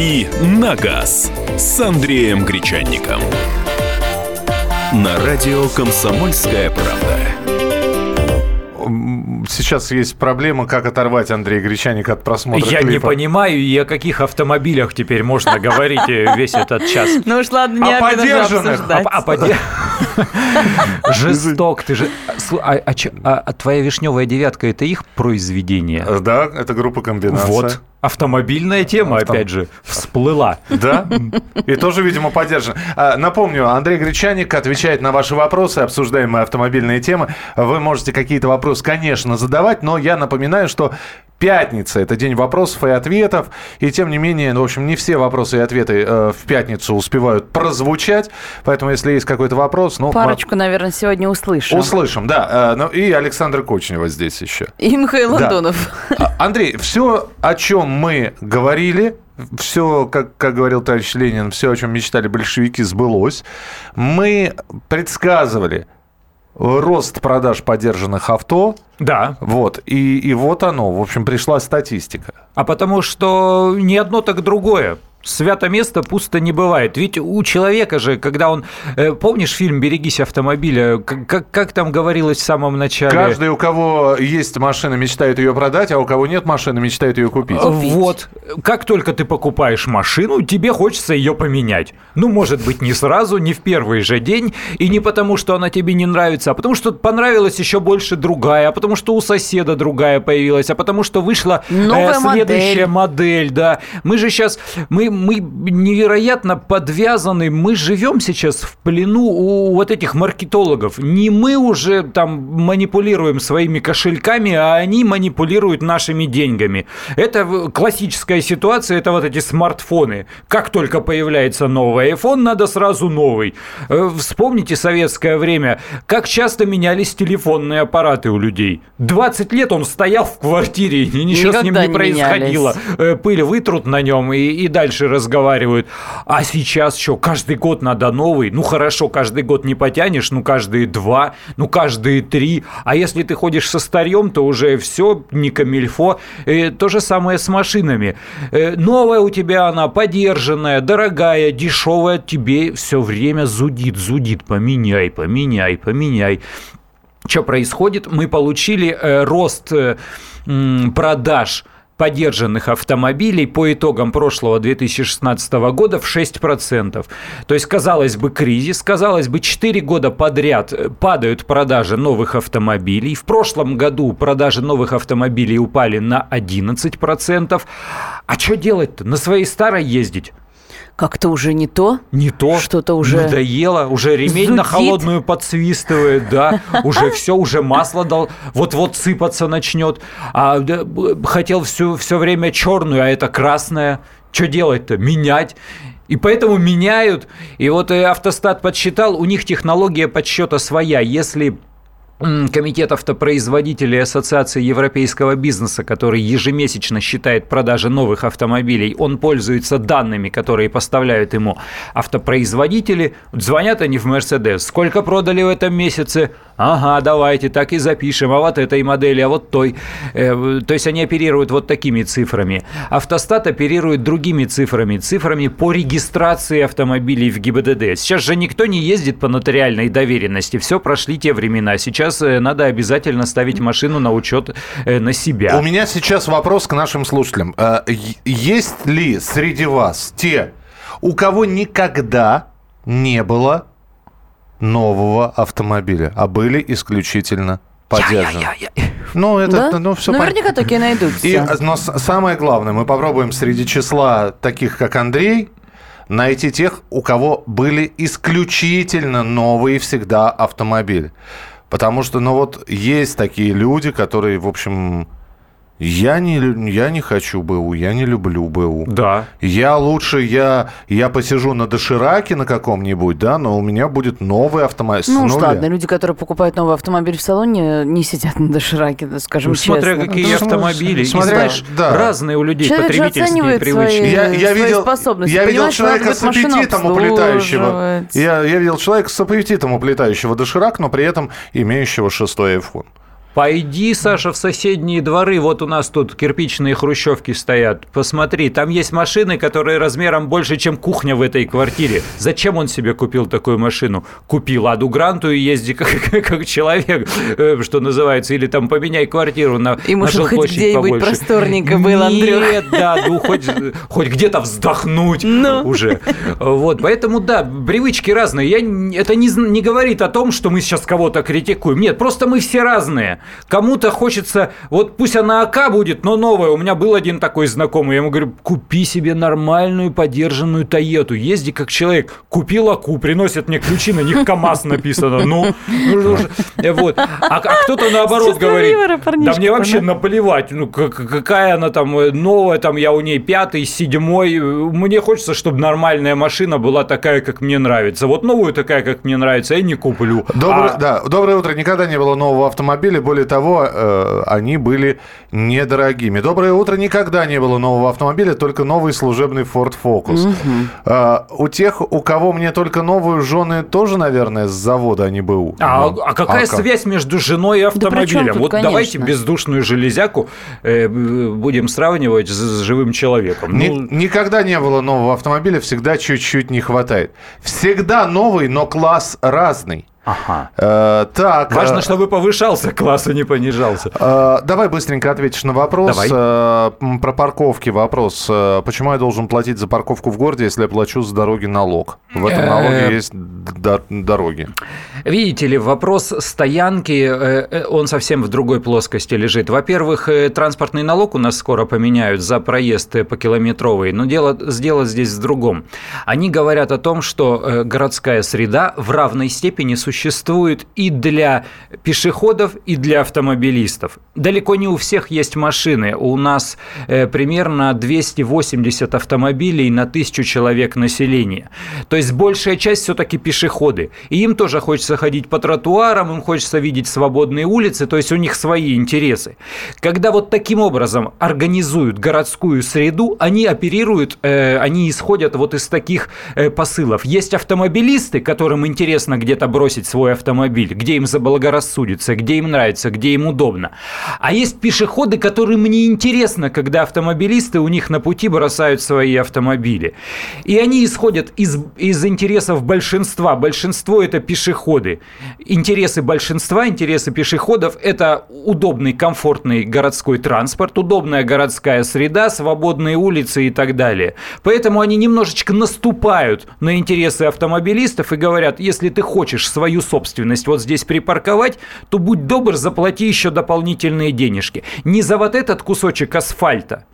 «Дави на газ» с Андреем Гречанником. На радио «Комсомольская правда». Сейчас есть проблема, как оторвать Андрея Гречаника от просмотра Я клипа. не понимаю, и о каких автомобилях теперь можно говорить э, весь этот час. Ну уж ладно, не А о этом же подержанных? Жесток, ты же... А, а а- а твоя вишневая девятка это их произведение? Да, это группа комбинация. Вот. Автомобильная тема, Автом- опять же, всплыла. Да, и тоже, видимо, поддержан. А, Напомню, Андрей Гречаник отвечает на ваши вопросы, обсуждаемые автомобильные темы. Вы можете какие-то вопросы, конечно, задавать, но я напоминаю, что пятница – это день вопросов и ответов, и тем не менее, ну, в общем, не все вопросы и ответы э, в пятницу успевают прозвучать, поэтому если есть какой-то вопрос, ну, Парочку, наверное, сегодня мы услышим. услышим, да. Э, ну, и Александр Кочнева здесь еще. И Михаил Да. Антонов. А, Андрей, все, о чем мы говорили, все, как, как говорил товарищ Ленин, все, о чем мечтали большевики, сбылось. Мы предсказывали рост продаж подержанных авто. Да, Вот, и, и вот оно, в общем, пришла статистика. а потому что ни одно, так другое. Свято место пусто не бывает. Ведь у человека же, когда он... э, Помнишь фильм «Берегись автомобиля»? Как, как, там говорилось в самом начале? Каждый, у кого есть машина, мечтает ее продать, а у кого нет машины, мечтает ее купить. Вот. Как только ты покупаешь машину, тебе хочется ее поменять. Ну, может быть, не сразу, не в первый же день, и не потому, что она тебе не нравится, а потому, что понравилась еще больше другая, а потому, что у соседа другая появилась, а потому, что вышла э, Новая следующая модель. модель, да. Мы же сейчас, мы, мы невероятно подвязаны, мы живем сейчас в плену у вот этих маркетологов. Не мы уже там манипулируем своими кошельками, а они манипулируют нашими деньгами. Это классическая ситуация, это вот эти смартфоны. Как только появляется новый iPhone, надо сразу новый. Э, Вспомните советское время, как часто менялись телефонные аппараты у людей. 20 лет он стоял в квартире, и ничего с ним Никогда не не происходило. менялись. Э, Пыль вытрут на нем и, и дальше разговаривают. А сейчас что, каждый год надо новый? Ну хорошо, каждый год не потянешь, ну каждые два, ну каждые три. А если ты ходишь со старьем, то уже все, не камильфо. Э, то же самое с машинами. Э, новая у тебя она, подержанная, дорогая, дешевая, тебе все время зудит, зудит. Поменяй, поменяй, поменяй. Что происходит? Мы получили э, рост э, продаж подержанных автомобилей по итогам прошлого 2016 года в 6%. То есть, казалось бы, кризис, казалось бы, 4 года подряд э, падают продажи новых автомобилей. В прошлом году продажи новых автомобилей упали на 11%. А что делать-то? На своей старой ездить? Как-то уже не то. Не то. Что-то уже Надоело, уже ремень на зудит. холодную подсвистывает, да, уже все, уже масло дал, вот-вот сыпаться начнет. А хотел все, все время черную, а это красная. Что делать-то? Менять. И поэтому меняют. И вот э, автостат подсчитал, у них технология подсчета своя. Если Комитет автопроизводителей Ассоциации европейского бизнеса, который ежемесячно считает продажи новых автомобилей, он пользуется данными, которые поставляют ему автопроизводители. Звонят они в Мерседес. Сколько продали в этом месяце? Ага, давайте так и запишем. А вот этой модели, а вот той. Э, То есть они оперируют вот такими цифрами. Автостат оперирует другими цифрами. Цифрами по регистрации автомобилей в ГИБДД. Сейчас же никто не ездит по нотариальной доверенности. Все прошли те времена. Сейчас э, надо обязательно ставить машину на учет э, на себя. У меня сейчас вопрос к нашим слушателям. Э, Есть ли среди вас те, у кого никогда не было нового автомобиля, а были исключительно поддержаны? Ну, это, Да? ну, все Наверняка такие найдутся. И, но самое главное, мы попробуем среди числа таких, как Андрей, найти тех, у кого были исключительно новые всегда автомобили. Потому что, ну вот, есть такие люди, которые, в общем, я не, я не хочу БУ, я не люблю БУ. Да. Я лучше, я, я посижу на дошираке на каком-нибудь, да, но у меня будет новый автомобиль. Ну уж ладно, люди, которые покупают новый автомобиль в салоне, не сидят на дошираке, да, скажем Ну, смотря честно. какие Ну, автомобили. Смотря- знаешь, да. разные у людей Человек потребительские привычки. свои- Я, я свои видел, способности, я видел человека с аппетитом уплетающего. Я, я видел человека с аппетитом уплетающего доширак, но при этом имеющего шестой iPhone. Пойди, Саша, в соседние дворы. Вот у нас тут кирпичные хрущевки стоят. Посмотри, там есть машины, которые размером больше, чем кухня в этой квартире. Зачем он себе купил такую машину? Купил Аду Гранту и езди как, как человек, э, что называется. Или там поменяй квартиру на на чтобы хоть где-нибудь побольше. просторненько было, Андрюх. Нет, да, ну хоть, хоть где-то вздохнуть Ну. уже. Вот, поэтому да, привычки разные. Я, это не, не говорит о том, что мы сейчас кого-то критикуем. Нет, просто мы все разные. Кому-то хочется, вот пусть она АК будет, но новая. У меня был один такой знакомый, я ему говорю, купи себе нормальную подержанную Тоету, езди как человек. Купил АКУ, приносят мне ключи, на них КАМАЗ написано. Ну, ну, э, вот. А, а кто-то наоборот говорит, да мне вообще наплевать, ну как- какая она там э, новая, там я у ней пятый, седьмой. Мне хочется, чтобы нормальная машина была такая, как мне нравится. Вот новую такая, как мне нравится, я не куплю. Доброе, А- да, доброе утро. Никогда не было нового автомобиля. Более того, э, они были недорогими. Доброе утро. Никогда не было нового автомобиля, только новый служебный Ford Focus. Э, у тех, у кого мне только новую жены, тоже, наверное, с завода они БУ. А, Ну, а какая как? связь между женой и автомобилем? тут, вот давайте конечно. бездушную железяку э, будем сравнивать с, с живым человеком. Ни- Ну, никогда не было нового автомобиля, всегда чуть-чуть не хватает. Всегда новый, но класс разный. Ага. Э, так. Важно, э, чтобы повышался класс, а не понижался. Э, Давай быстренько ответишь на вопрос. Давай. Э, Про парковки вопрос. Э, Почему я должен платить за парковку в городе, если я плачу с дороги налог? В этом Э, налоге есть дороги. Видите ли, вопрос стоянки, он совсем в другой плоскости лежит. Во-первых, транспортный налог у нас скоро поменяют за проезд по километровой, но дело, сдело здесь в другом. Они говорят о том, что городская среда в равной степени существует и для пешеходов, и для автомобилистов. Далеко не у всех есть машины. У нас э, примерно 280 автомобилей на тысячу человек населения. То есть большая часть все-таки пешеходы. И им тоже хочется ходить по тротуарам, им хочется видеть свободные улицы, то есть у них свои интересы. Когда вот таким образом организуют городскую среду, они оперируют, э, они исходят вот из таких э, посылов. Есть автомобилисты, которым интересно где-то бросить свой автомобиль, где им заблагорассудится, где им нравится, где им удобно. А есть пешеходы, которым не интересно, когда автомобилисты у них на пути бросают свои автомобили. И они исходят из, из интересов большинства. Большинство – это пешеходы. Интересы большинства, интересы пешеходов – это удобный, комфортный городской транспорт, удобная городская среда, свободные улицы и так далее. Поэтому они немножечко наступают на интересы автомобилистов и говорят, если ты хочешь свою собственность вот здесь припарковать, то будь добр, заплати еще дополнительные денежки. Не за вот этот кусочек асфальта,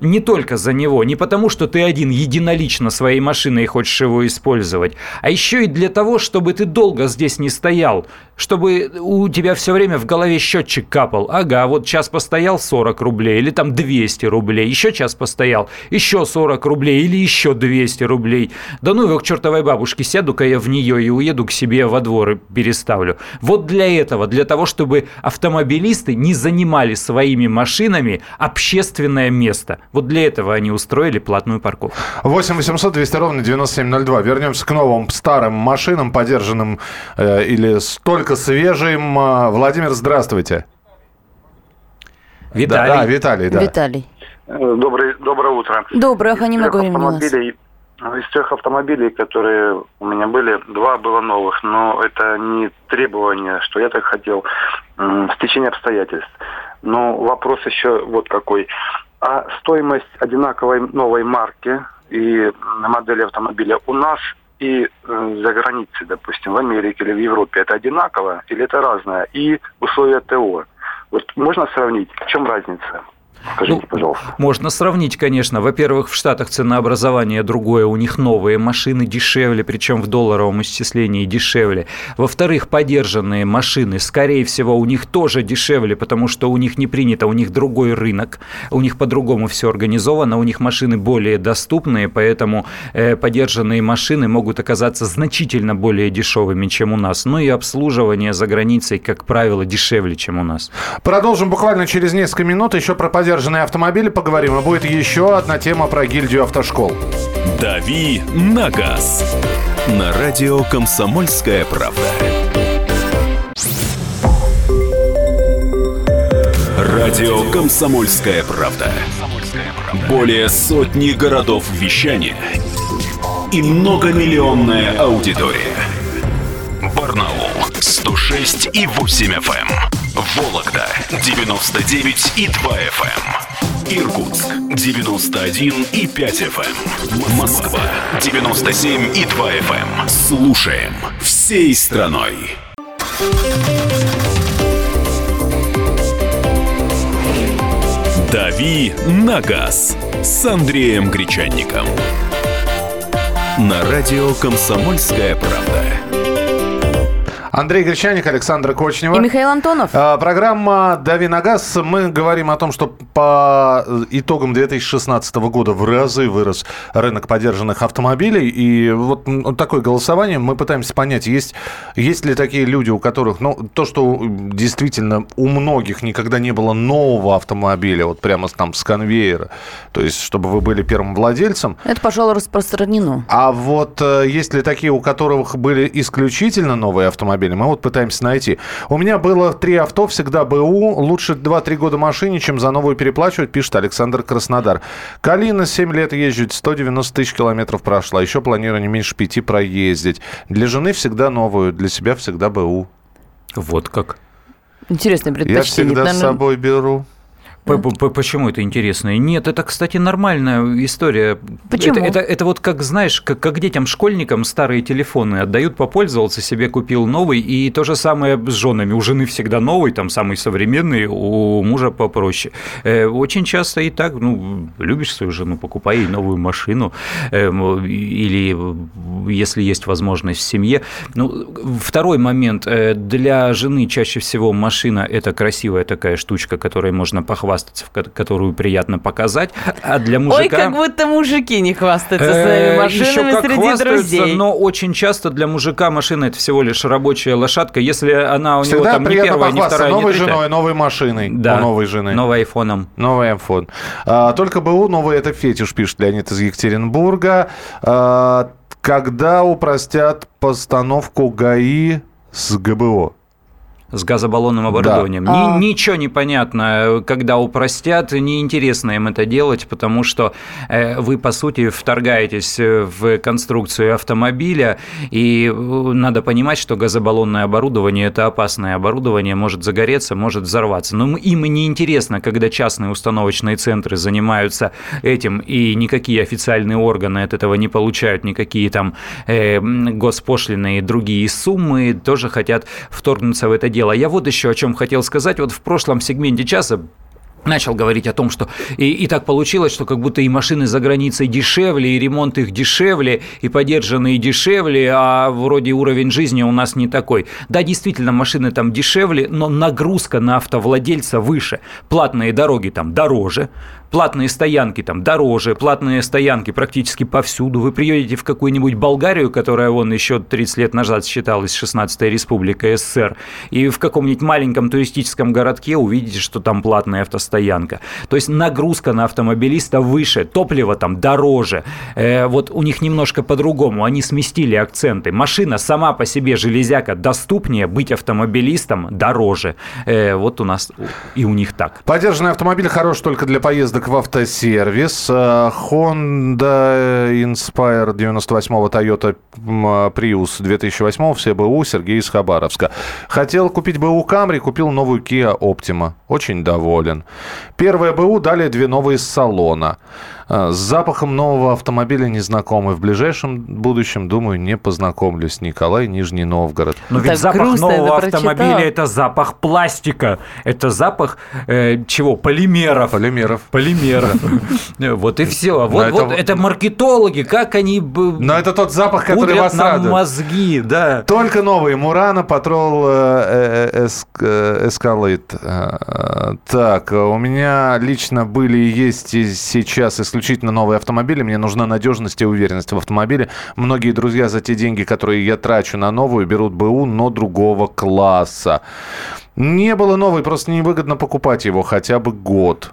не только за него, не потому, что ты один единолично своей машиной хочешь его использовать, а еще и для того, чтобы ты долго здесь не стоял, чтобы у тебя все время в голове счетчик капал. Ага, вот час постоял 40 рублей, или там 200 рублей, еще час постоял, еще 40 рублей, или еще 200 рублей. Да ну его к чертовой бабушке, сяду-ка я в нее и уеду к себе во двор и переставлю. Вот для этого, для того, чтобы автомобилисты не занимали своими машинами общественное место. Вот для этого они устроили платную парковку. 8 800 200 ровно 9702. Вернемся к новым старым машинам, подержанным э, или столько свежим. Э, Владимир, здравствуйте. Виталий. Да, да, Виталий, да. Виталий. Э, Добрый, доброе утро. Доброе, Оханим Из трех Нагорин у нас. автомобилей, из трех автомобилей, которые у меня были, два было новых, но это не требование, что я так хотел, м, стечение обстоятельств. Но вопрос еще вот какой. А стоимость одинаковой новой марки и модели автомобиля у нас и э, за границей, допустим, в Америке или в Европе, это одинаково или это разное? И условия ТО. Вот можно сравнить? В чем разница? Скажите, Ну, пожалуйста. Можно сравнить, конечно. Во-первых, в Штатах ценообразование другое, у них новые машины дешевле, причем в долларовом исчислении дешевле. Во-вторых, подержанные машины, скорее всего, у них тоже дешевле, потому что у них не принято, у них другой рынок, у них по-другому все организовано, у них машины более доступные, поэтому э, подержанные машины могут оказаться значительно более дешевыми, чем у нас. Ну и обслуживание за границей, как правило, дешевле, чем у нас. Продолжим буквально через несколько минут. Еще про подержанные автомобили поговорим. И будет еще одна тема про гильдию автошкол. «Дави на газ» на радио «Комсомольская правда». Радио «Комсомольская правда». Более сотни городов вещания и многомиллионная аудитория. Барнаул 106 и 8 FM. Эм. Вологда 99 и 2 FM. Эм. Иркутск 91 и 5 FM. Эм. Москва 97 и 2 FM. Слушаем всей страной. «Дави на газ» с Андреем Гречанником. На радио «Комсомольская правда». Андрей Гречаник, Александр Кочнева. И Михаил Антонов. А, программа «Дави на газ». Мы говорим о том, что по итогам 2016 года в разы вырос рынок поддержанных автомобилей. И вот, вот такое голосование мы пытаемся понять, есть, есть ли такие люди, у которых, ну, то, что действительно у многих никогда не было нового автомобиля, вот прямо там с конвейера, то есть чтобы вы были первым владельцем. Это, пожалуй, распространено. А вот э, есть ли такие, у которых были исключительно новые автомобили, автомобилем. Мы вот пытаемся найти. У меня было три авто, всегда БУ. Лучше 2-3 года машине, чем за новую переплачивать, пишет Александр Краснодар. Калина 7 лет езжу, 190 тысяч километров прошла. Еще планирую не меньше 5 проездить. Для жены всегда новую, для себя всегда БУ. Вот как. Интересное предпочтение. Я всегда Наверное... с собой беру. Почему это интересно? Нет, это, кстати, нормальная история. Почему? Это, это, это вот как, знаешь, как, как детям, школьникам старые телефоны отдают попользоваться, себе купил новый, и то же самое с женами. У жены всегда новый, там самый современный, у мужа попроще. Э, очень часто и так, ну, любишь свою жену, покупай ей новую машину, эм, или если есть возможность в семье. Ну, второй момент. Э, для жены чаще всего машина – это красивая такая штучка, которой можно похвастаться хвастаться, которую приятно показать. А для мужика... Ой, как будто мужики не хвастаются своими машинами Еще среди друзей. Но очень часто для мужика машина это всего лишь рабочая лошадка. Если она у него там не первая, не вторая, новой не женой, новой машиной. Да, новой женой. Новый айфоном. Новый айфон. А, только БУ новый это фетиш, пишет Леонид из Екатеринбурга. А, когда упростят постановку ГАИ с ГБО? С газобаллонным оборудованием. Да. Ни, ничего не понятно, когда упростят, неинтересно им это делать, потому что э, вы, по сути, вторгаетесь в конструкцию автомобиля, и э, надо понимать, что газобаллонное оборудование – это опасное оборудование, может загореться, может взорваться. Но им и неинтересно, когда частные установочные центры занимаются этим, и никакие официальные органы от этого не получают, никакие там э, госпошлины и другие суммы тоже хотят вторгнуться в это дело дело. Я вот еще о чем хотел сказать. Вот в прошлом сегменте часа начал говорить о том, что и, и так получилось, что как будто и машины за границей дешевле, и ремонт их дешевле, и поддержанные дешевле, а вроде уровень жизни у нас не такой. Да, действительно, машины там дешевле, но нагрузка на автовладельца выше. Платные дороги там дороже, платные стоянки там дороже, платные стоянки практически повсюду. Вы приедете в какую-нибудь Болгарию, которая вон еще 30 лет назад считалась 16-я республика СССР, и в каком-нибудь маленьком туристическом городке увидите, что там платная автостоянка. То есть нагрузка на автомобилиста выше, топливо там дороже. Э, вот у них немножко по-другому, они сместили акценты. Машина сама по себе железяка доступнее, быть автомобилистом дороже. Э, вот у нас и у них так. Поддержанный автомобиль хорош только для поездок поездок в автосервис. Э, Honda Inspire 98-го, Toyota Prius 2008 все БУ, Сергей из Хабаровска. Хотел купить БУ Camry, купил новую Kia Optima. Очень доволен. Первое БУ, далее две новые с салона. А, с запахом нового автомобиля незнакомый. В ближайшем будущем, думаю, не познакомлюсь. Николай, Нижний Новгород. Но ведь так запах нового автомобиля – это запах пластика. Это запах э, чего? Полимеров. Полимеров. Полимеров. Вот и все. Вот, вот это маркетологи, как они Но это тот запах, который вас радует. мозги, да. Только новый. Мурана, Патрол, Эскалейт. Так, у меня лично были и есть сейчас исключительно новые автомобили. Мне нужна надежность и уверенность в автомобиле. Многие друзья за те деньги, которые я трачу на новую, берут БУ, но другого класса. Не было новой, просто невыгодно покупать его хотя бы год.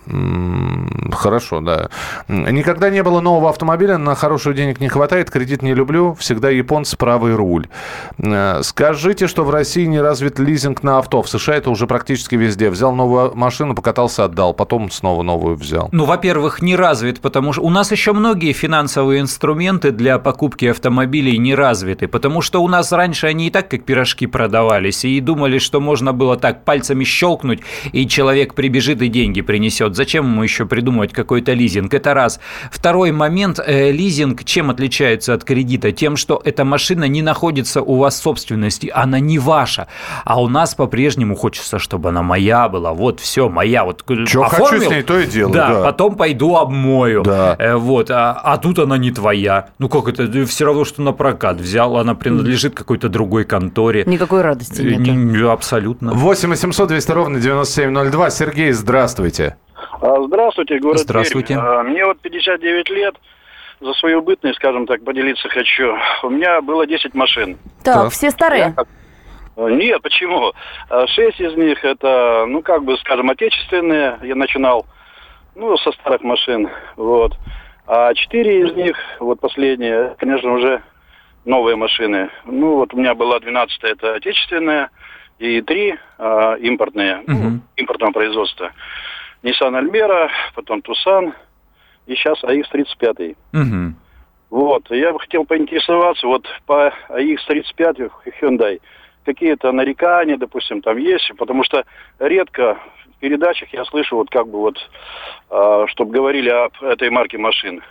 Хорошо, да. Никогда не было нового автомобиля, на хороший денег не хватает, кредит не люблю, всегда японцы правый руль. Э, скажите, что в России не развит лизинг на авто, в США это уже практически везде. Взял новую машину, покатался, отдал, потом снова новую взял. Ну, во-первых, не развит, потому что у нас еще многие финансовые инструменты для покупки автомобилей не развиты, потому что у нас раньше они и так как пирожки продавались, и думали, что можно было так пальцами щелкнуть, и человек прибежит и деньги принесет. Зачем ему еще придумывать какой-то лизинг? Это раз. Второй момент. Э, лизинг чем отличается от кредита? Тем, что эта машина не находится у вас в собственности, она не ваша. А у нас по-прежнему хочется, чтобы она моя была. Вот, все, моя. Вот, Что хочу с ней, то и делаю. Да, да. потом пойду обмою. Да. Э, вот, а, а тут она не твоя. Ну как это? Все равно, что на прокат взял, она принадлежит какой-то другой конторе. Никакой радости нет. Не, абсолютно. 8 800 200 ровно 9702. Сергей, здравствуйте. А, здравствуйте, город Здравствуйте. Пермь. А, мне вот 59 лет. За свою бытность, скажем так, поделиться хочу. У меня было 10 машин. Так, так. все старые? Я... А, нет, почему? Шесть из них это, ну, как бы, скажем, отечественные. Я начинал, ну, со старых машин, вот. А четыре из них, вот последние, конечно, уже новые машины. Ну, вот у меня была 12 это отечественная, и три а, импортные, угу. ну, импортного производства. Nissan Almera, потом Tucson, и сейчас AX35. Угу. Вот, я бы хотел поинтересоваться, вот по AX35 Hyundai, какие-то нарекания, допустим, там есть, потому что редко в передачах я слышу вот как бы вот, э, чтобы говорили об этой марке машин.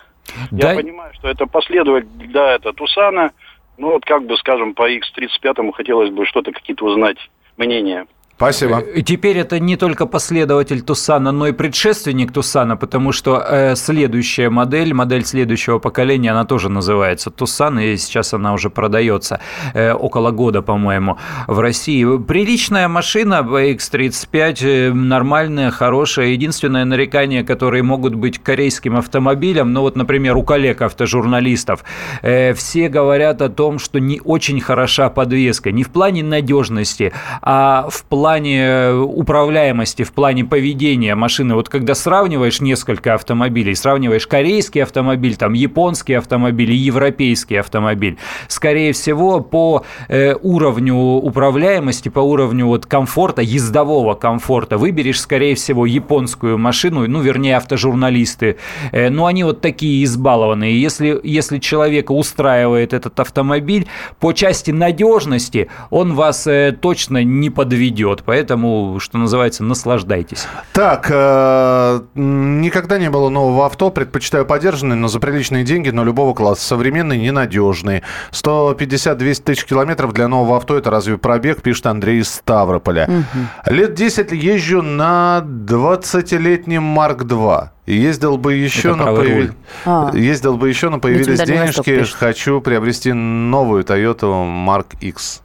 Да. Я понимаю, что это последователь, да, это Тусана, ну вот как бы, скажем, по X35 хотелось бы что-то какие-то узнать мнения. Спасибо. И теперь это не только последователь Тусана, но и предшественник Тусана, потому что э, следующая модель, модель следующего поколения, она тоже называется Тусан, и сейчас она уже продается э, около года, по-моему, в России. Приличная машина X35, э, нормальная, хорошая. Единственное нарекание, которые могут быть корейским автомобилем, ну вот, например, у коллег автожурналистов, э, все говорят о том, что не очень хороша подвеска, не в плане надежности, а в плане плане э, управляемости, в плане поведения машины, вот когда сравниваешь несколько автомобилей, сравниваешь корейский автомобиль, там японский автомобиль и европейский автомобиль, скорее всего, по э, уровню управляемости, по уровню вот комфорта, ездового комфорта, выберешь, скорее всего, японскую машину, ну, вернее, автожурналисты. Э, ну, они вот такие избалованные. Если, если человека устраивает этот автомобиль, по части надежности он вас э, точно не подведет. Поэтому, что называется, наслаждайтесь. Так, э, никогда не было нового авто. Предпочитаю подержанный, но за приличные деньги, но любого класса. Современный, ненадежный. 150-200 тысяч километров для нового авто. Это разве пробег, пишет Андрей из Ставрополя. Угу. Лет 10 езжу на 20-летнем Марк-2. Ездил бы еще на появ... а. ездил бы еще, но появились денежки. Хочу приобрести новую Toyota Mark X.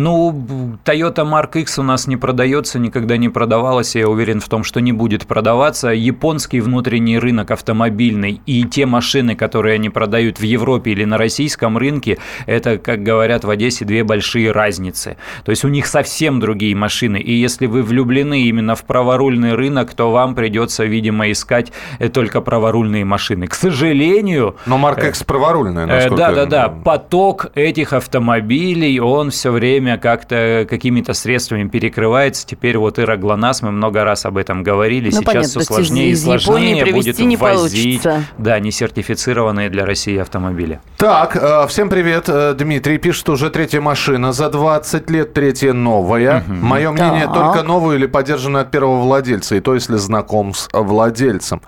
Ну, Toyota Mark X у нас не продается, никогда не продавалась, я уверен в том, что не будет продаваться. Японский внутренний рынок автомобильный и те машины, которые они продают в Европе или на российском рынке, это, как говорят в Одессе, две большие разницы. То есть у них совсем другие машины. И если вы влюблены именно в праворульный рынок, то вам придется, видимо, искать э, только праворульные машины. К сожалению... Но Mark X праворульная, э, насколько Да, да, да. Поток этих автомобилей, он все время как-то какими-то средствами перекрывается. Теперь вот Ира ГЛОНАСС, мы много раз об этом говорили, ну, сейчас понятно, все сложнее и сложнее будет не возить да, несертифицированные для России автомобили. Так, э, всем привет. Э, Дмитрий пишет, уже третья машина. За 20 лет третья новая. Угу. Мое мнение, так. только новую или поддержанную от первого владельца, и то, если знаком с владельцем.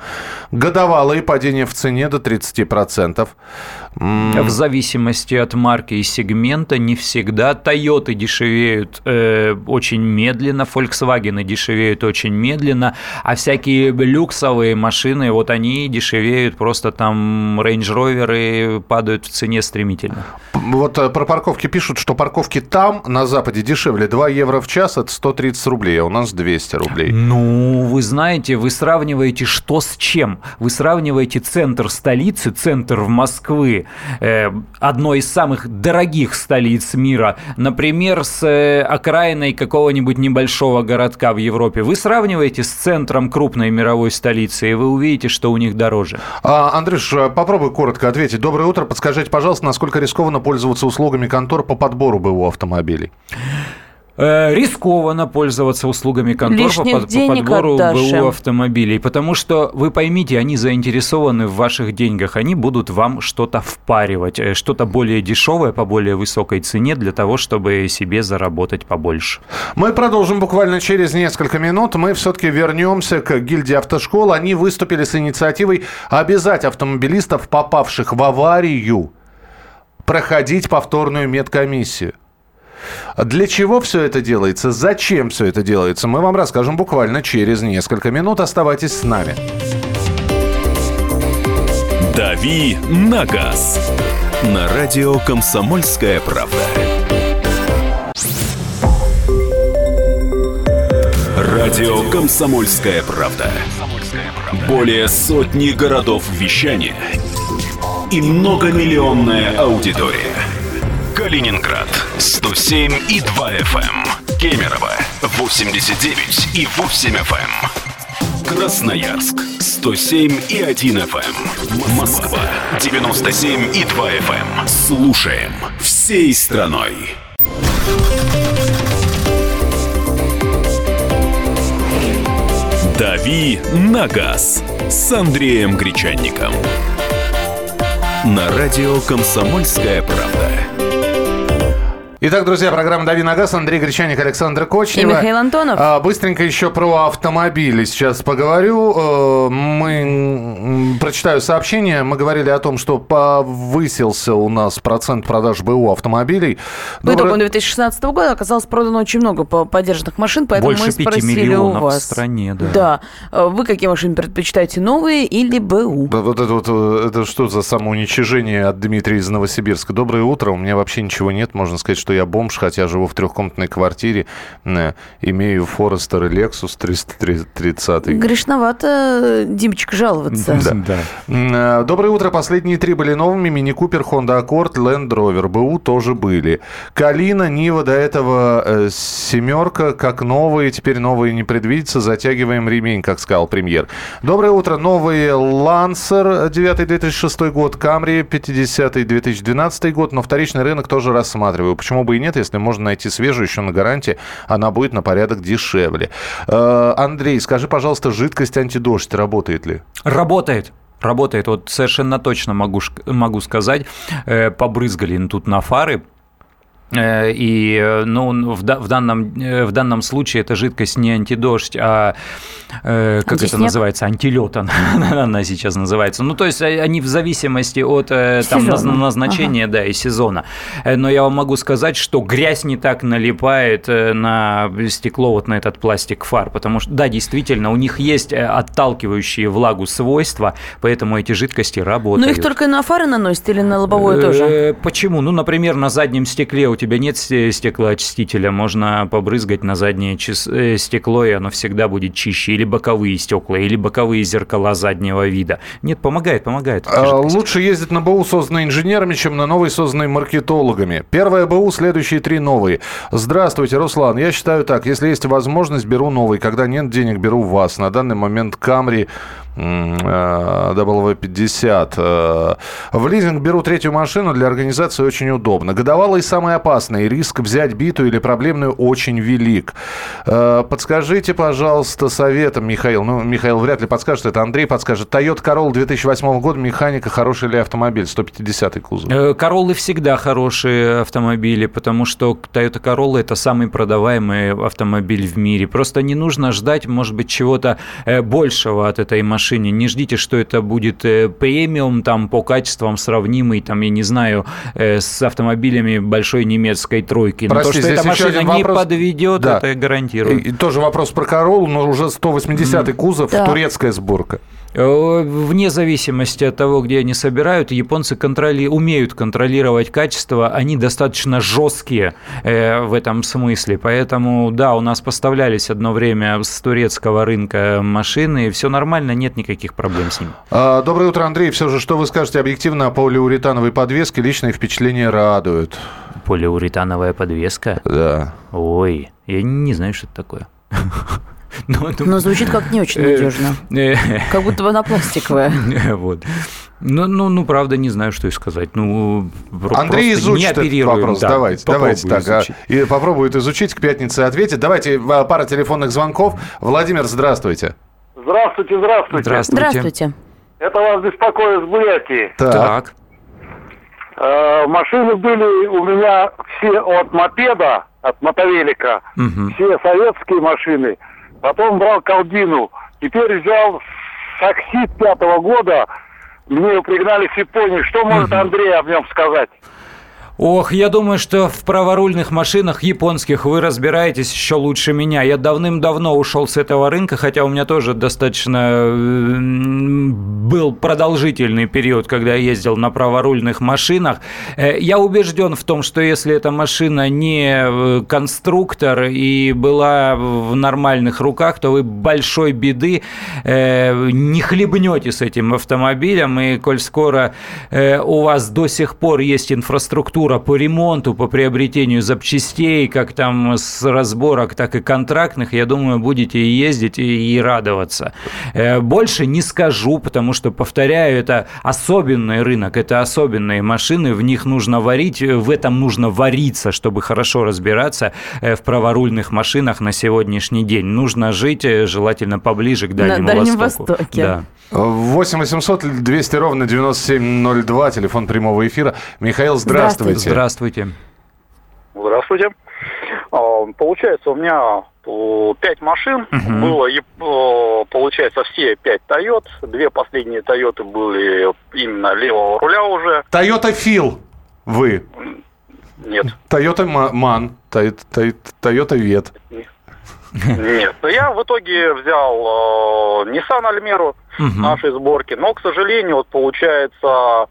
Годовалые падение в цене до 30%. В зависимости от марки и сегмента не всегда Toyota дешевеют э, очень медленно, Volkswagen дешевеют очень медленно, а всякие люксовые машины, вот они дешевеют, просто там Range Rover падают в цене стремительно. Вот э, про парковки пишут, что парковки там, на Западе, дешевле. 2 евро в час – это 130 рублей, а у нас 200 рублей. Ну, вы знаете, вы сравниваете что с чем? Вы сравниваете центр столицы, центр в Москве, Э, одной из самых дорогих столиц мира, например, с э, окраиной какого-нибудь небольшого городка в Европе, вы сравниваете с центром крупной мировой столицы, и вы увидите, что у них дороже. А, Андрюш, попробуй коротко ответить. Доброе утро. Подскажите, пожалуйста, насколько рискованно пользоваться услугами контор по подбору БУ автомобилей? Э, рискованно пользоваться услугами контор по, по подбору БУ автомобилей, потому что, вы поймите, они заинтересованы в ваших деньгах, они будут вам что-то впаривать, э, что-то более дешевое по более высокой цене для того, чтобы себе заработать побольше. Мы продолжим буквально через несколько минут. Мы все-таки вернемся к гильдии автошкол. Они выступили с инициативой обязать автомобилистов, попавших в аварию, проходить повторную медкомиссию. Для чего все это делается? Зачем все это делается? Мы вам расскажем буквально через несколько минут. Оставайтесь с нами. «Дави на газ» на радио «Комсомольская правда». Радио «Комсомольская правда». Более сотни городов вещания и многомиллионная аудитория. Калининград 107 и 2 FM. Эм. Кемерово 89 и 8 FM. Эм. Красноярск 107 и 1 FM. Эм. Москва 97 и 2 FM. Слушаем всей страной. «Дави на газ» с Андреем Гречанником. На радио «Комсомольская правда». Итак, друзья, программа «Дави на газ». Андрей Гречаник, Александр Кочнева. И Михаил Антонов. А, быстренько еще про автомобили сейчас поговорю. Э, мы прочитаю сообщение. Мы говорили о том, что повысился у нас процент продаж БУ автомобилей. По итогам 2016 года оказалось продано очень много поддержанных машин, поэтому Больше мы спросили у вас. в стране, да. Да. Э, вы какие машины предпочитаете, новые или БУ? Вот это вот, э, это что за самоуничижение от Дмитрия из Новосибирска. Доброе утро. У меня вообще ничего нет. Можно сказать, что что я бомж, хотя живу в трехкомнатной квартире, э, имею Форестер и Lexus 330. Грешновато, Димочка, жаловаться. Да. да. Э, доброе утро. Последние три были новыми. Мини Купер, Honda Accord, Land Rover. БУ тоже были. Калина, Нива, до этого э, семерка, как новые. Теперь новые не предвидится. Затягиваем ремень, как сказал премьер. Доброе утро. Новые Lancer 9 2006 год, Camry 50 2012 год. Но вторичный рынок тоже рассматриваю. Почему почему бы и нет, если можно найти свежую еще на гарантии, она будет на порядок дешевле. Э, Андрей, скажи, пожалуйста, жидкость антидождь работает ли? Работает. Работает, вот совершенно точно могу, могу сказать. Э, побрызгали тут на фары, и э, ну, в, в, данном, э, в данном случае это жидкость не антидождь, а как Антиснег? это называется, антилет она, она сейчас называется. Ну, то есть они в зависимости от там, назначения ага. да, и сезона. Но я вам могу сказать, что грязь не так налипает на стекло, вот на этот пластик фар, потому что, да, действительно, у них есть отталкивающие влагу свойства, поэтому эти жидкости работают. Но их только на фары наносят или на лобовое тоже? Почему? Ну, например, на заднем стекле у тебя нет стеклоочистителя, можно побрызгать на заднее э, стекло, и оно всегда будет чище. Или боковые стекла, или боковые зеркала заднего вида. Нет, помогает, помогает. А, лучше ездить на БУ, созданной инженерами, чем на новой, созданной маркетологами. Первое БУ, следующие три новые. Здравствуйте, Руслан. Я считаю так, если есть возможность, беру новый. Когда нет денег, беру вас. На данный момент Камри W50. Э, в лизинг беру третью машину, для организации очень удобно. Годовалый самый опасный. Риск взять битую или проблемную очень велик. Э, подскажите, пожалуйста, советом, Михаил. Ну, Михаил вряд ли подскажет, это Андрей подскажет. Toyota Corolla 2008 года, механика, хороший ли автомобиль? 150 кузов. Короллы э, всегда хорошие автомобили, потому что Toyota Corolla это самый продаваемый автомобиль в мире. Просто не нужно ждать, может быть, чего-то большего от этой машины машине. Не ждите, что это будет э, премиум, там по качествам сравнимый, там, я не знаю, э, с автомобилями большой немецкой тройки. Прости, но то, что эта машина не вопрос... подведет, да. это гарантирую. И, и тоже вопрос про Королу, но уже 180 mm. кузов, да. турецкая сборка. Э, вне зависимости от того, где они собирают, японцы контроли... умеют контролировать качество, они достаточно жесткие э, в этом смысле. Поэтому, да, у нас поставлялись одно время с турецкого рынка машины, и все нормально, нет никаких проблем с ним. А, доброе утро, Андрей. Все же, что вы скажете объективно о полиуретановой подвеске? Личные впечатления радуют. Полиуретановая подвеска? Да. Ой, я не знаю, что это такое. Но, ну, Но звучит как не очень надежно. Э, как будто бы она пластиковая. Вот. Ну, ну, ну, правда, не знаю, что и сказать. Ну, Андрей изучит этот вопрос. Да, давайте, давайте так. А, и попробует изучить, к пятнице ответит. Давайте а, пара телефонных звонков. Владимир, здравствуйте. Здравствуйте, здравствуйте. Здравствуйте. Здравствуйте. Это вас беспокоит с Бурятии. Так. так. Э, машины были у меня все от мопеда, от мотовелика. Угу. Все советские машины – потом брал Калдину, теперь взял Саксит пятого года, мне его пригнали с Японии. Что может Андрей об нем сказать? Ох, я думаю, что в праворульных машинах японских вы разбираетесь еще лучше меня. Я давным-давно ушел с этого рынка, хотя у меня тоже достаточно был продолжительный период, когда я ездил на праворульных машинах. Э, я убежден в том, что если эта машина не э, конструктор и была в нормальных руках, то вы большой беды э, не хлебнете с этим автомобилем. И коль скоро у вас до сих пор есть инфраструктура, процедура по ремонту, по приобретению запчастей, как там с разборок, так и контрактных, я думаю, будете и ездить, и, и радоваться. Э, больше не скажу, потому что, повторяю, это особенный рынок, это особенные машины, в них нужно варить, в этом нужно вариться, чтобы хорошо разбираться э, в праворульных машинах на сегодняшний день. Нужно жить э, желательно поближе к Дальнему на Дальнем Востоку. Востоке. Да. 8 800 200 ровно 9702, телефон прямого эфира. Михаил, здравствуйте. Здравствуйте. Здравствуйте. А, получается, у меня пять машин угу. было, получается, все пять Тойот. Две последние Тойоты были именно левого руля уже. Тойота Фил вы? Нет. Тойота Ман, Тойота Вет. Нет. Я в итоге взял э, Nissan Almera угу. нашей сборки, но, к сожалению, вот получается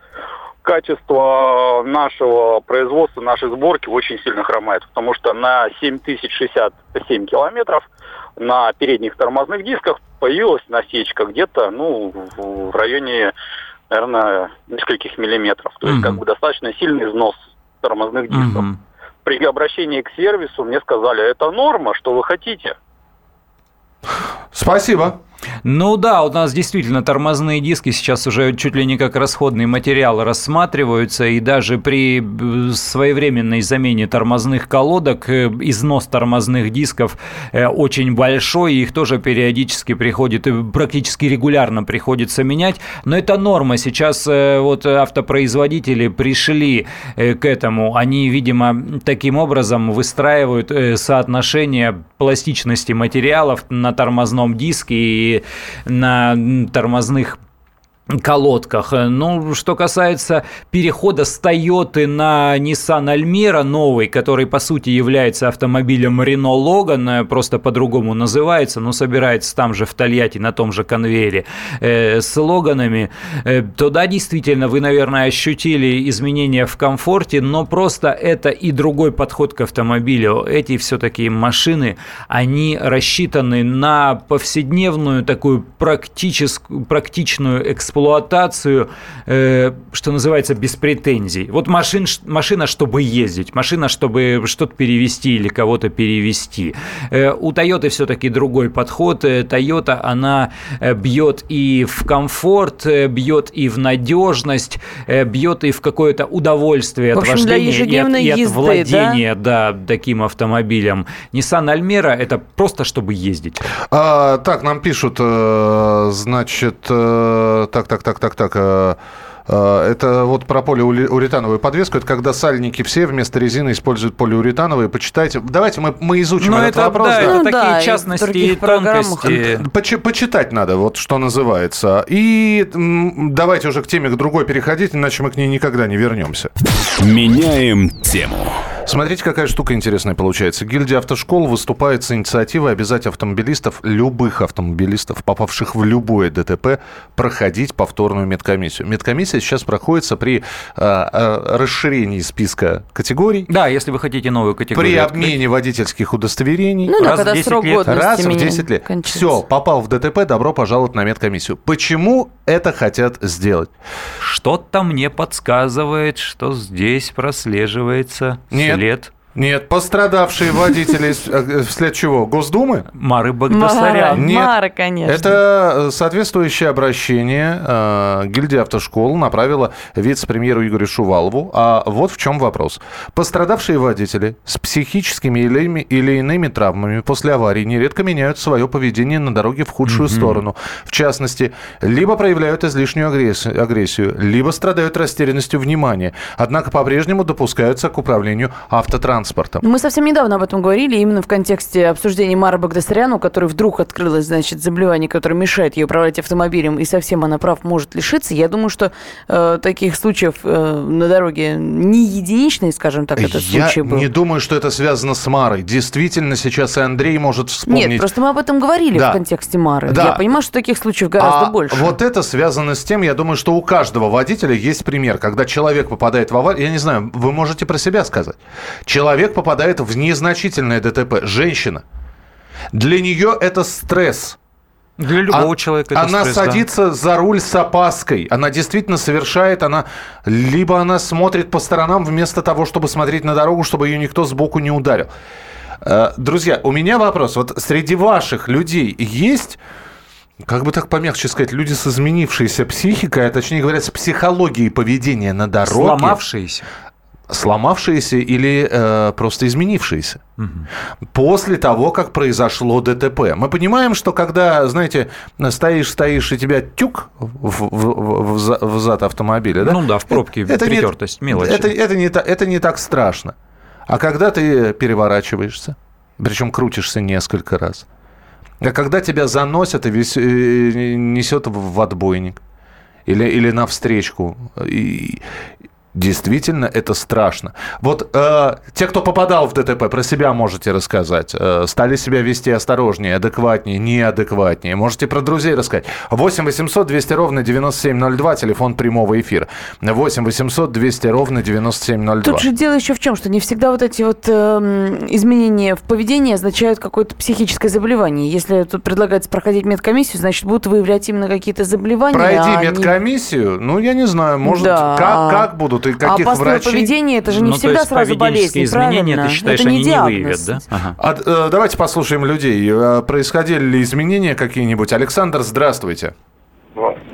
качество нашего производства, нашей сборки очень сильно хромает, потому что на 7067 километров на передних тормозных дисках появилась насечка где-то, ну, в районе, наверное, нескольких миллиметров. То есть, как бы достаточно сильный износ тормозных дисков. При обращении к сервису мне сказали, это норма, что вы хотите. Спасибо. Ну да, у нас действительно тормозные диски сейчас уже чуть ли не как расходный материал рассматриваются, и даже при э, своевременной замене тормозных колодок э, износ тормозных дисков э, очень большой, их тоже периодически приходит, практически регулярно приходится менять, но это норма. Сейчас вот автопроизводители пришли к этому, они, видимо, таким образом выстраивают соотношение пластичности материалов на тормозном диске и на тормозных колодках. Ну, что касается перехода с Toyota на Nissan Almera новый, который, по сути, является автомобилем Renault Logan, просто по-другому называется, но собирается там же в Тольятти на том же конвейере э, с Логанами, э, то да, действительно, вы, наверное, ощутили изменения в комфорте, но просто это и другой подход к автомобилю. Эти все-таки машины, они рассчитаны на повседневную такую практическую, практичную эксплуатацию эксплуатацию, э, что называется, без претензий. Вот машин, машина, чтобы ездить, машина, чтобы что-то перевести или кого-то перевести. Э, у Toyota все-таки другой подход. Э, Toyota, она э, бьет и в комфорт, э, бьет и в надежность, бьет и в какое-то удовольствие в общем, от вождения и от, и от езды, владения да? Да, таким автомобилем. Nissan Almera – это просто чтобы ездить. А, так, нам пишут, значит, так, так, так, так, так. Э, э, это вот про полиуретановую подвеску. Это когда сальники все вместо резины используют полиуретановые. Почитайте. Давайте мы, мы изучим Но этот это, вопрос. Да, да. это ну, такие да, частности и тонкости. Поч почитать надо, вот что называется. И давайте уже к теме к другой переходить, иначе мы к ней никогда не вернемся. Меняем тему. Смотрите, какая штука интересная получается. Гильдия автошкол выступает с инициативой обязать автомобилистов, любых автомобилистов, попавших в любое ДТП, проходить повторную медкомиссию. Медкомиссия сейчас проходится при э, э, расширении списка категорий. Да, если вы хотите новую категорию. При обмене водительских удостоверений. Ну да, раз когда срок лет. Раз в 10 лет. Кончается. Все, попал в ДТП, добро пожаловать на медкомиссию. Почему это хотят сделать? Что-то мне подсказывает, что здесь прослеживается Нет, след нет, пострадавшие водители э, вслед чего? Госдумы? Мары Багдасарян. Нет, Мара, конечно. Это э, соответствующее обращение э, гильдия автошкол направила вице-премьеру Игорю Шувалову. А вот в чем вопрос. Пострадавшие водители с психическими или, или иными травмами после аварии нередко меняют свое поведение на дороге в худшую mm-hmm. сторону. В частности, либо проявляют излишнюю агрессию, агрессию, либо страдают растерянностью внимания. Однако по-прежнему допускаются к управлению автотранспортом транспортом. Мы совсем недавно об этом говорили, именно в контексте обсуждения Мары Багдасарян, у которой вдруг открылось, значит, заболевание, которое мешает ей управлять автомобилем, и совсем она прав может лишиться. Я думаю, что э, таких случаев э, на дороге не единичные, скажем так, этот Я случай был. не думаю, что это связано с Марой. Действительно, сейчас и Андрей может вспомнить. Нет, просто мы об этом говорили да. в контексте Мары. Да. Я понимаю, что таких случаев гораздо а больше. вот это связано с тем, я думаю, что у каждого водителя есть пример, когда человек попадает в аварию, я не знаю, вы можете про себя сказать. Человек попадает в в незначительное ДТП. Женщина. Для нее это стресс. Для любого а, человека это Она стресс, садится да. за руль с опаской. Она действительно совершает, она либо она смотрит по сторонам вместо того, чтобы смотреть на дорогу, чтобы ее никто сбоку не ударил. Э, друзья, у меня вопрос. Вот среди ваших людей есть как бы так помягче сказать, люди с изменившейся психикой, а точнее говоря, с психологией поведения на дороге. Сломавшиеся сломавшиеся или э, просто изменившиеся. Угу. После того, как произошло ДТП. Мы понимаем, что когда, знаете, стоишь, стоишь, и тебя тюк в, в, в, в зад автомобиля, да? Ну да, в пробке это, притертость, не, мелочь. Это, это, не, это не так страшно. А когда ты переворачиваешься, причем крутишься несколько раз, а когда тебя заносят и весь, несет в отбойник, или, или на встречку. И, Действительно, это страшно. Вот э, те, кто попадал в ДТП, про себя можете рассказать. Э, стали себя вести осторожнее, адекватнее, неадекватнее. Можете про друзей рассказать. 8 800 200 ровно 9702, телефон прямого эфира. 8 800 200 ровно 9702. Тут же дело еще в чем, что не всегда вот эти вот э, изменения в поведении означают какое-то психическое заболевание. Если тут предлагается проходить медкомиссию, значит, будут выявлять именно какие-то заболевания. Пройди а медкомиссию, не... ну, я не знаю, может, да. как, как будут будут и каких а врачей... поведение это же не ну, всегда сразу болезнь, изменения, правильно? ты считаешь, это не они диагноз. не выявят, да? Ага. А, э, давайте послушаем людей. Э, происходили ли изменения какие-нибудь? Александр, здравствуйте.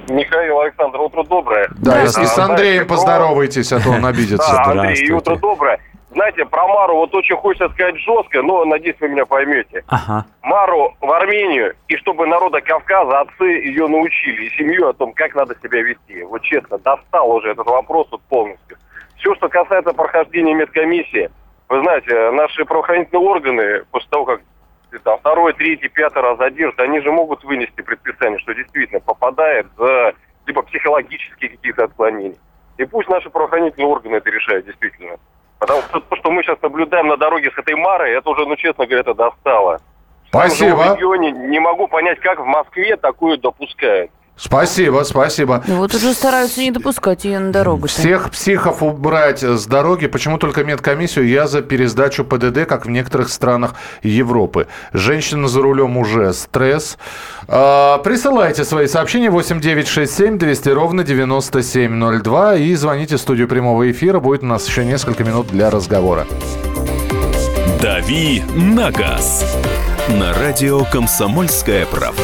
Михаил, Александр, утро доброе. Да, и с Андреем поздоровайтесь, а то он обидится. Да, Андрей, утро доброе. Знаете, про Мару вот очень хочется сказать жестко, но надеюсь, вы меня поймете. Ага. Мару в Армению, и чтобы народа Кавказа, отцы ее научили, и семью о том, как надо себя вести. Вот честно, достал уже этот вопрос вот полностью. Все, что касается прохождения медкомиссии, вы знаете, наши правоохранительные органы, после того, как там, второй, третий, пятый раз задержат, они же могут вынести предписание, что действительно попадает за либо психологические какие-то отклонения. И пусть наши правоохранительные органы это решают действительно. Потому что то, что мы сейчас наблюдаем на дороге с этой Марой, это уже, ну, честно говоря, это достало. Спасибо. В регионе не могу понять, как в Москве такое допускают. Спасибо, спасибо. Ну вот уже стараются не допускать ее на дорогу. Всех психов убрать с дороги. Почему только медкомиссию? Я за пересдачу ПДД, как в некоторых странах Европы. Женщина за рулем уже стресс. А, присылайте свои сообщения 8967 200 ровно 9702 и звоните в студию прямого эфира. Будет у нас еще несколько минут для разговора. «Дави на газ» на радио «Комсомольская правда».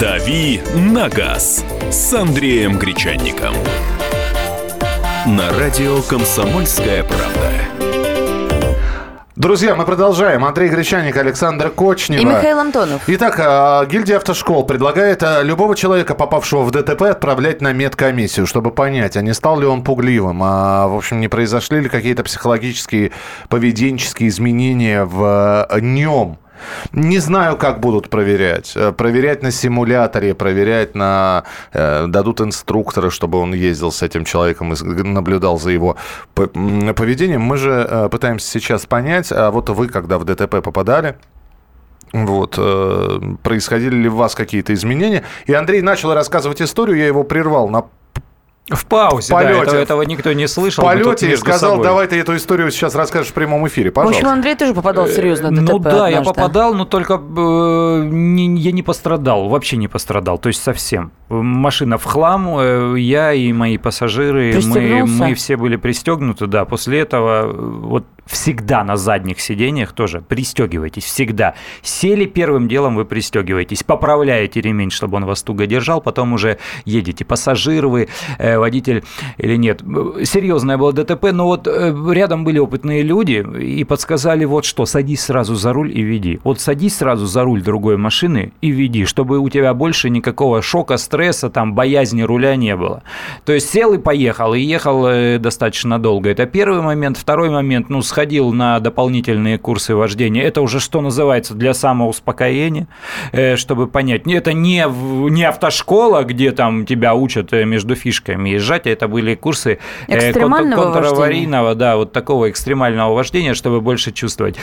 «Дави на газ» с Андреем Гречанником. На радио «Комсомольская правда». Друзья, мы продолжаем. Андрей Гречаник, Александр Кочнева. И Михаил Антонов. Итак, а, гильдия автошкол предлагает а, любого человека, попавшего в ДТП, отправлять на медкомиссию, чтобы понять, а не стал ли он пугливым, а, в общем, не произошли ли какие-то психологические, поведенческие изменения в а, нем. Не знаю, как будут проверять. Э, Проверять на симуляторе, проверять на... э, дадут инструктора, чтобы он ездил с этим человеком и наблюдал за его поведением. Мы же э, пытаемся сейчас понять, а вот вы, когда в ДТП попадали, вот, происходили ли у вас какие-то изменения? И Андрей начал рассказывать историю, я его прервал на В паузе, да, полете. этого, этого никто не слышал. в полете и сказал, собой. давай ты эту историю сейчас расскажешь в прямом эфире, В общем, пожалуйста. Андрей тоже попадал в серьезно в ДТП Ну да, я однажды. попадал, но только э, не- я не пострадал, вообще не пострадал, то есть совсем. Машина в хлам, э, я и мои пассажиры, мы, мы все были пристегнуты, да. После этого э, вот всегда на задних сиденьях тоже пристегивайтесь, всегда. Сели первым делом, вы пристегиваетесь, поправляете ремень, чтобы он вас туго держал, потом уже едете. Пассажир вы, э, водитель или нет. Э, Серьезное было ДТП, но вот э, рядом были опытные люди и подсказали вот что, садись сразу за руль и веди. Вот садись сразу за руль другой машины и веди, чтобы у тебя больше никакого шока, стресса, там, боязни руля не было. То есть сел и поехал, и ехал достаточно долго. Это первый момент. Второй момент, ну, сходил на дополнительные курсы вождения. Это уже что называется для самоуспокоения, э, чтобы понять. Это не, не автошкола, где там тебя учат э, между фишками езжать, а это были курсы э, контраварийного, да, вот такого экстремального вождения, чтобы больше чувствовать.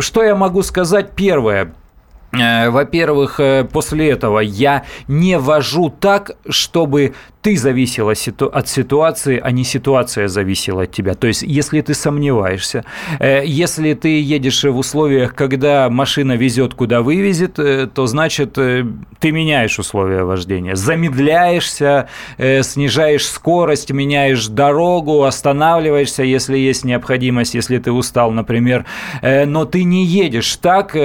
Что я могу сказать? Первое. Во-первых, после этого я не вожу так, чтобы ты зависела от ситуации, а не ситуация зависела от тебя. То есть, если ты сомневаешься, э, если ты едешь в условиях, когда машина везет, куда вывезет, э, то значит э, ты меняешь условия вождения, замедляешься, снижаешь скорость, меняешь дорогу, останавливаешься, если есть необходимость, если ты устал, например, но ты не едешь так,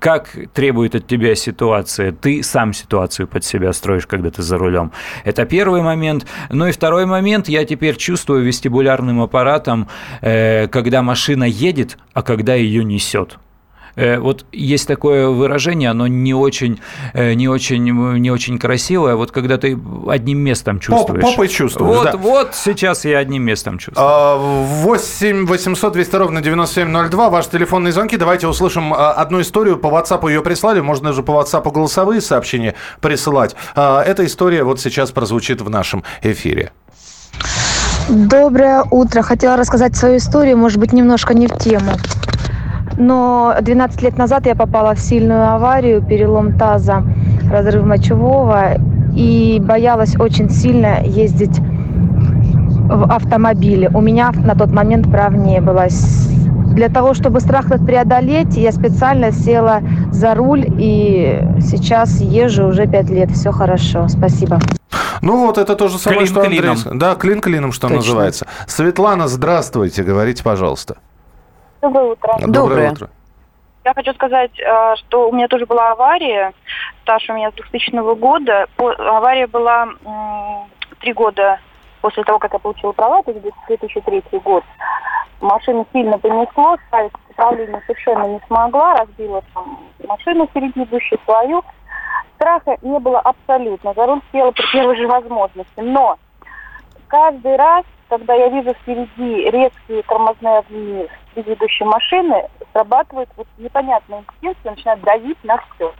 как требует от тебя ситуация. Ты сам ситуацию под себя строишь, когда ты за рулем. Это первый момент. Ну и второй момент, я теперь чувствую вестибулярным аппаратом, э, когда машина едет, а когда ее несет. Э, Вот есть такое выражение, оно не очень, э, не очень, не очень красивое. Вот когда ты одним местом чувствуешь. попой чувствуешь, Вот, да. вот сейчас я одним местом чувствую. А, 8 800 200 ровно 9702. Ваши телефонные звонки. Давайте услышим а, одну историю. По WhatsApp ее прислали. Можно же по WhatsApp голосовые сообщения присылать. А, Эта история вот сейчас прозвучит в нашем эфире. Доброе утро. Хотела рассказать свою историю, может быть, немножко не в тему. Но 12 лет назад я попала в сильную аварию, перелом таза, разрыв мочевого, и боялась очень сильно ездить в автомобиле. У меня на тот момент прав не было. Для того, чтобы страх этот преодолеть, я специально села за руль, и сейчас езжу уже 5 лет. Все хорошо. Спасибо. Ну вот это то же самое, Клин что Андрей. клином. Да, клин клином, что Точно. называется. Светлана, здравствуйте. Говорите, пожалуйста. Доброе утро. Доброе. утро. Я хочу сказать, э, что у меня тоже была авария. Стаж у меня с 2000 года. Авария была три года после того, как я получила права, то есть 2003 год. Машину сильно понесло, ставить управление совершенно не смогла, разбила там машину впереди идущую свою. Страха не было абсолютно. За руль села при первой же возможности. Но каждый раз, когда я вижу впереди резкие тормозные огни предыдущей машины, срабатывает вот непонятный инстинкт, и начинает давить на все.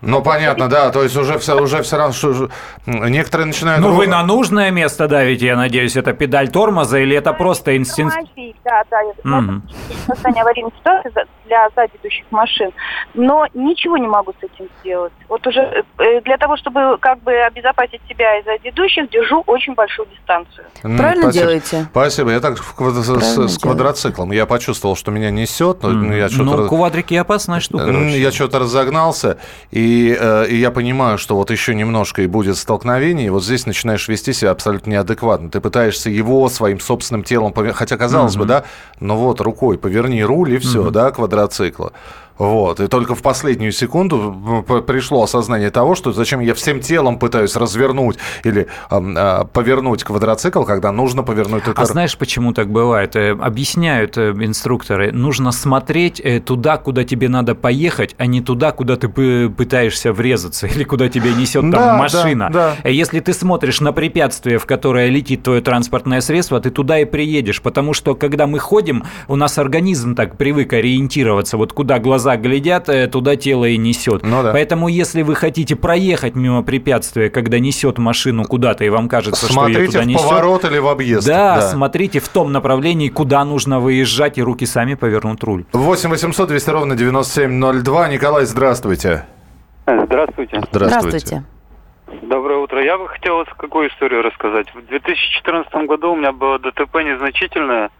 Ну, понятно, да. То есть уже все, уже все равно... что Некоторые начинают... Ну, вы на нужное место давите, я надеюсь, это педаль тормоза или это просто инстинкт? Да, да, Мгм. создание аварийной ситуации для сзади идущих машин. Но ничего не могу с этим сделать. Вот уже э, для того, чтобы как бы обезопасить себя и сзади идущих, держу очень большую дистанцию. Правильно спасибо. делаете. Спасибо. Я так с, квадроциклом. Я почувствовал, что меня несет. но ну, я что-то... Ну, квадрики опасная штука. Я что-то разогнался, и, э, и я понимаю, что вот еще немножко и будет столкновение, и вот здесь начинаешь вести себя абсолютно неадекватно. Ты пытаешься его своим собственным телом, хотя казалось бы, да, но вот рукой поверни руль и все, да, квадроцикла. Вот. И только в последнюю секунду п- пришло осознание того, что зачем я всем телом пытаюсь развернуть или э, повернуть квадроцикл, когда нужно повернуть только... А знаешь, почему так бывает? Э, Объясняют э, инструкторы. Нужно смотреть э, туда, куда тебе надо поехать, а не туда, куда ты пы- пытаешься врезаться или куда тебя несет там Да, машина. да, Э, Если ты смотришь на препятствие, в которое летит твое транспортное средство, ты туда и приедешь. Потому что, когда мы ходим, у нас организм так привык ориентироваться. Вот куда глаза глядят, э, туда тело и несет. Ну да. Поэтому, если вы хотите проехать мимо препятствия, когда несет машину куда-то, и вам кажется, что ее Смотрите туда в несет... поворот или в объезд. Да, смотрите в том направлении, куда нужно выезжать, и руки сами повернут руль. 8 800 200 ровно 9702. Николай, здравствуйте. Здравствуйте. Здравствуйте. Доброе утро. Я бы хотел вот какую историю рассказать. В 2014 году у меня было ДТП незначительное,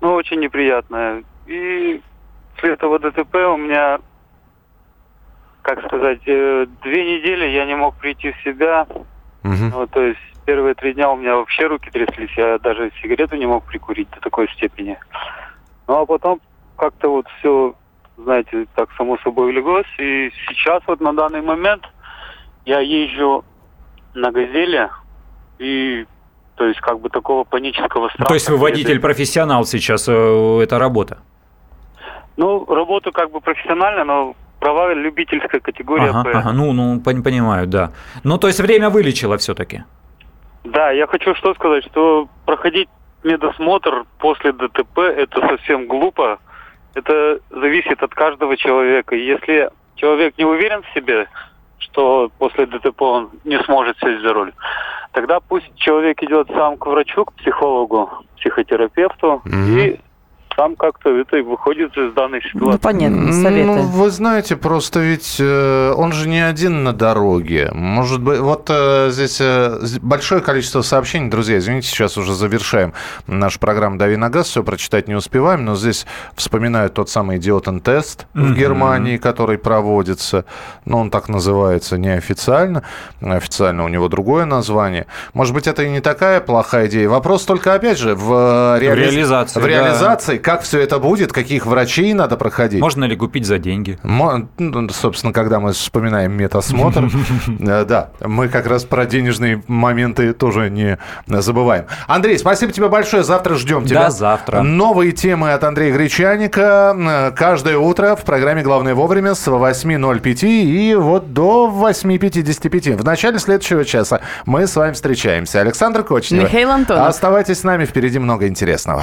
но очень неприятное. И после этого ДТП у меня, как сказать, э, две недели я не мог прийти в себя. Ну, то есть первые три дня у меня вообще руки тряслись, я даже сигарету не мог прикурить до такой степени. Ну а потом как-то вот все, знаете, так само собой леглось. И сейчас вот на данный момент я езжу на «Газели», и то есть как бы такого панического страха. То есть вы водитель-профессионал сейчас, э, это работа? Ну, работаю как бы профессионально, но права любительская категория Ага, ага, ну, ну, пон- понимаю, да. Ну, то есть время вылечило все-таки. Да, я хочу что сказать, что проходить медосмотр после ДТП это совсем глупо. Это зависит от каждого человека. И Если человек не уверен в себе, что после ДТП он не сможет сесть за руль, тогда пусть человек идет сам к врачу, к психологу, психотерапевту и сам как-то это и выходит из данной ситуации. Ну, понятно, советы. Ну, вы знаете, просто ведь э, он же не один на дороге. Может быть, вот э, здесь э, большое количество сообщений, друзья, извините, сейчас уже завершаем нашу программу «Дави на газ», все прочитать не успеваем, но здесь вспоминают тот самый идиотен-тест в Мгм. Германии, который проводится, но он так называется неофициально, официально у него другое название. Может быть, это и не такая плохая идея. Вопрос только, опять же, в, реали- реализации, В да. Как все это будет, каких врачей надо проходить. Можно ли купить за деньги? Мо- ну, Собственно, когда мы вспоминаем медосмотр, э, да, мы как раз про денежные моменты тоже не забываем. Андрей, спасибо тебе большое. Завтра ждем тебя. Да, завтра. Новые темы от Андрея Гречаника э, каждое утро в программе «Главное вовремя» с 8.05 и вот до 8.55. В начале следующего часа мы с вами встречаемся. Александр Кочнев. Михаил Антонов. Оставайтесь с нами, впереди много интересного.